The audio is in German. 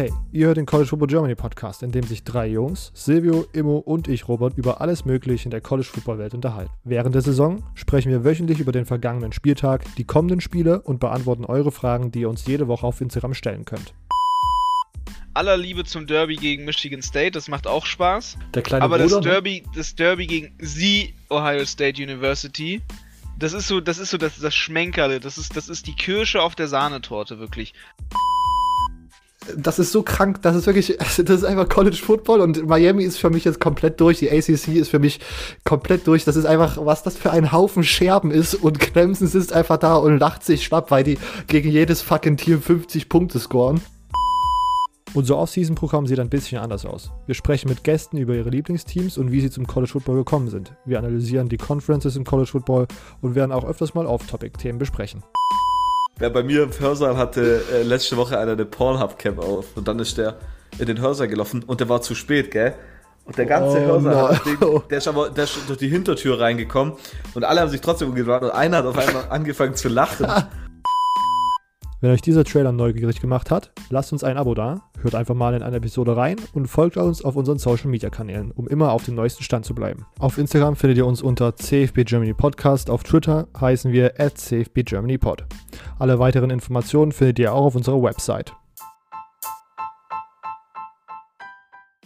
Hey, ihr hört den College Football Germany Podcast, in dem sich drei Jungs, Silvio, Immo und ich, Robert, über alles Mögliche in der College Football Welt unterhalten. Während der Saison sprechen wir wöchentlich über den vergangenen Spieltag, die kommenden Spiele und beantworten eure Fragen, die ihr uns jede Woche auf Instagram stellen könnt. Aller Liebe zum Derby gegen Michigan State, das macht auch Spaß. Der kleine Aber Bruder, das ne? Derby, das Derby gegen the Ohio State University, das ist so, das ist so das, das Schmenkerle, das ist, das ist die Kirsche auf der Sahnetorte, wirklich. Das ist so krank, das ist wirklich, das ist einfach College Football und Miami ist für mich jetzt komplett durch, die ACC ist für mich komplett durch, das ist einfach, was das für ein Haufen Scherben ist und Clemson sitzt einfach da und lacht sich schlapp, weil die gegen jedes fucking Team 50 Punkte scoren. Unser Off-Season-Programm sieht ein bisschen anders aus. Wir sprechen mit Gästen über ihre Lieblingsteams und wie sie zum College Football gekommen sind. Wir analysieren die Conferences im College Football und werden auch öfters mal Off-Topic-Themen besprechen. Ja, bei mir im Hörsaal hatte äh, letzte Woche einer eine Pornhub-Cam auf und dann ist der in den Hörsaal gelaufen und der war zu spät, gell? Und der ganze Oh Hörsaal, hat den, der ist aber der ist durch die Hintertür reingekommen und alle haben sich trotzdem umgedreht und einer hat auf einmal angefangen zu lachen. Wenn euch dieser Trailer neugierig gemacht hat, lasst uns ein Abo da, hört einfach mal in eine Episode rein und folgt uns auf unseren Social Media Kanälen, um immer auf dem neuesten Stand zu bleiben. Auf Instagram findet ihr uns unter CFB Germany Podcast, auf Twitter heißen wir at CFB Germany Pod. Alle weiteren Informationen findet ihr auch auf unserer Website.